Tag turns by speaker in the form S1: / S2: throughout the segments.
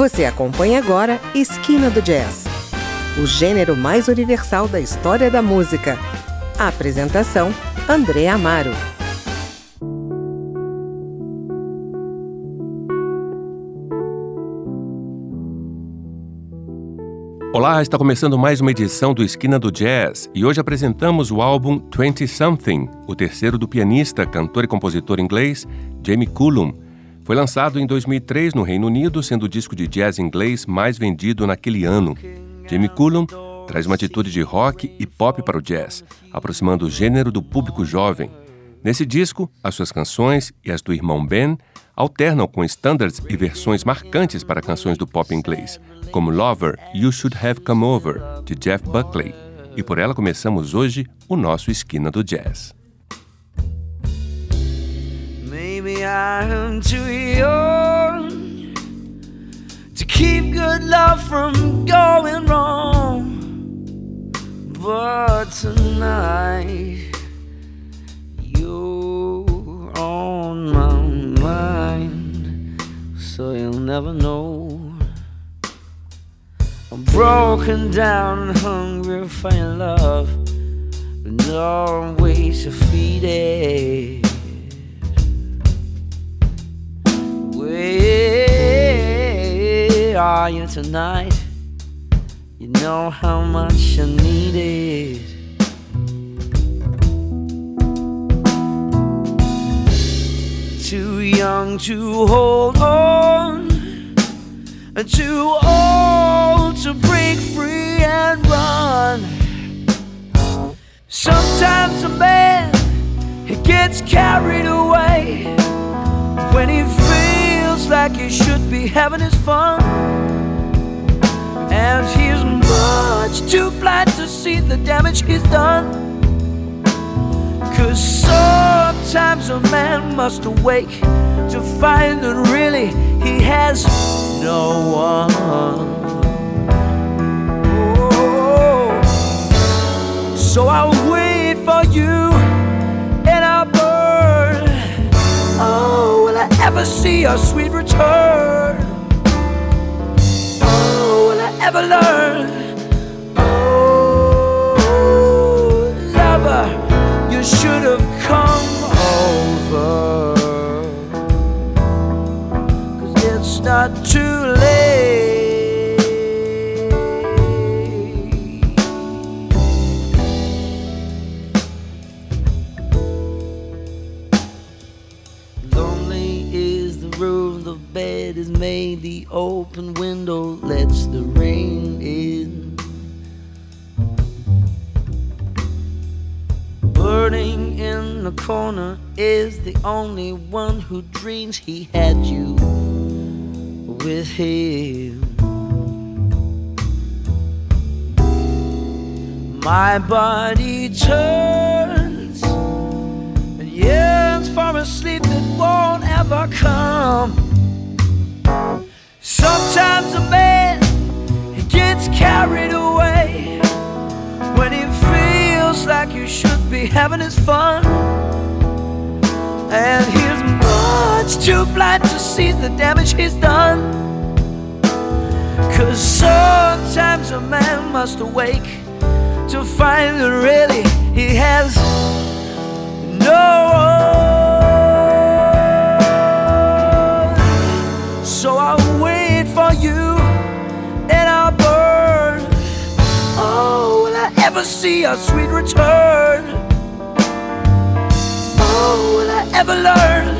S1: Você acompanha agora Esquina do Jazz, o gênero mais universal da história da música. A apresentação: André Amaro.
S2: Olá, está começando mais uma edição do Esquina do Jazz e hoje apresentamos o álbum 20 Something, o terceiro do pianista, cantor e compositor inglês Jamie Cullum. Foi lançado em 2003 no Reino Unido, sendo o disco de jazz inglês mais vendido naquele ano. Jamie Cullum traz uma atitude de rock e pop para o jazz, aproximando o gênero do público jovem. Nesse disco, as suas canções e as do irmão Ben alternam com standards e versões marcantes para canções do pop inglês, como Lover, You Should Have Come Over, de Jeff Buckley. E por ela começamos hoje o nosso Esquina do Jazz. Maybe I'm too young to keep good love from going wrong. But tonight you're on my mind, so you'll never know. I'm broken down hungry for your love, but no way to feed it. Are you tonight? You know how much I need it. Too young to hold on, and too old to break free and run. Sometimes a man he gets carried away when he like he should be having his fun. And he's much too blind to see the damage he's done. Cause sometimes a man must awake to find that really he has no one. Oh, so I'll wait for you ever see your sweet return? Oh, will I ever learn? Oh, lover you should have come over. Cause it's not too is made, the open window lets the rain in. burning in the corner is the only one who dreams he had you with him. My body turns and yearns for a sleep that won't ever come. Sometimes a man he gets carried away when he feels like you should be having his fun. And he's much too blind to see the damage he's done. Cause sometimes a man must awake to find that really see a sweet return? Oh, will I ever learn?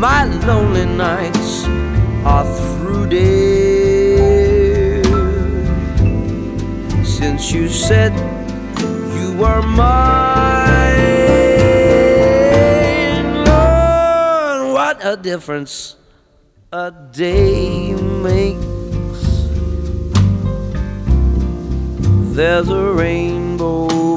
S2: My lonely nights are through, dear. Since you said you were mine, Lord, what a difference a day makes. There's a rainbow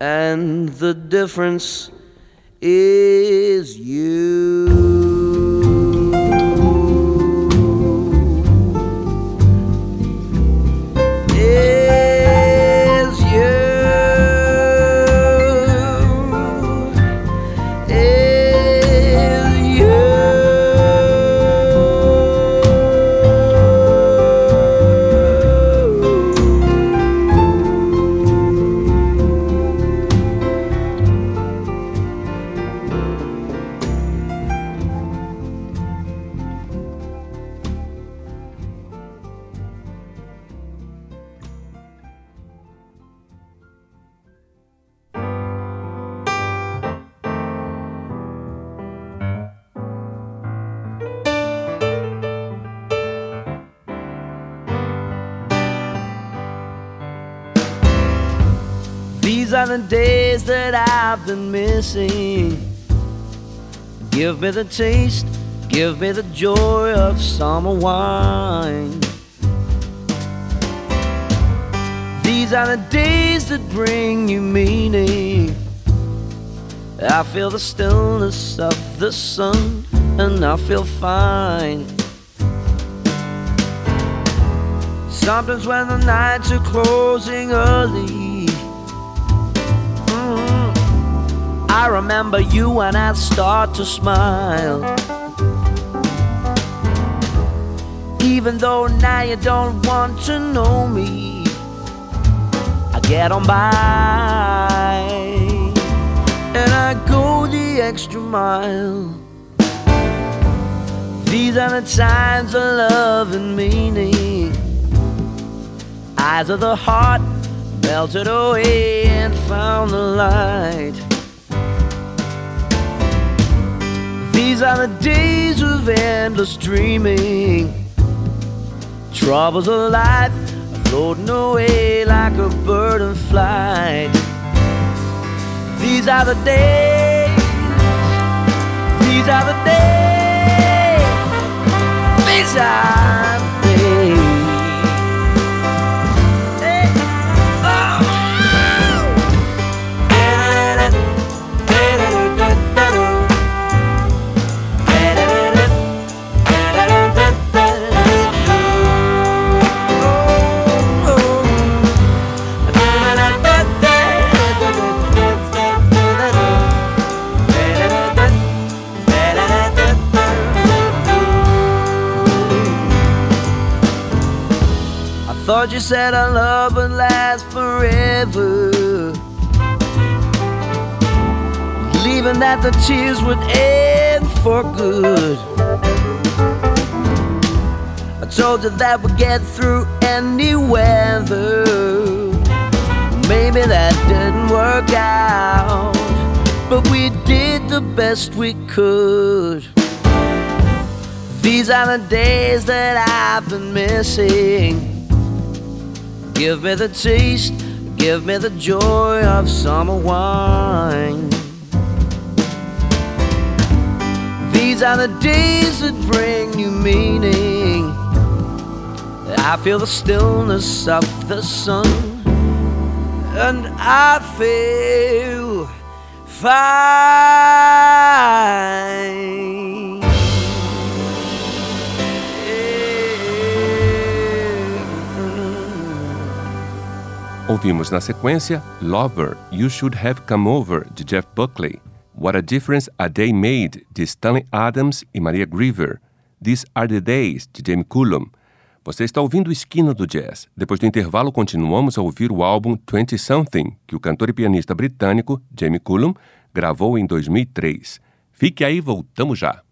S2: and the difference is you. The days that I've been missing. Give me the taste Give me the joy of summer wine. These are the days that bring you meaning. I feel the stillness of the sun, and I feel fine. Sometimes when the nights are closing early, I remember you and I start to smile. Even though now you don't want to know me, I get on by and I go the extra mile. These are the times of love and meaning. Eyes of the heart melted away and found the light. These are the days of endless dreaming. Troubles of life are floating away like a bird in flight. These are the days. These are the days. These are the days. You said our love would last forever. Leaving that the tears would end for good. I told you that we'd get through any weather. Maybe that didn't work out, but we did the best we could. These are the days that I've been missing. Give me the taste, give me the joy of summer wine. These are the days that bring new meaning. I feel the stillness of the sun, and I feel fine.
S3: Ouvimos na sequência Lover, You Should Have Come Over, de Jeff Buckley. What a Difference a Day Made, de Stanley Adams e Maria Griever. These Are the Days, de Jamie Cullum. Você está ouvindo Esquina do Jazz. Depois do intervalo, continuamos a ouvir o álbum 20 Something, que o cantor e pianista britânico Jamie Cullum gravou em 2003. Fique aí, voltamos já.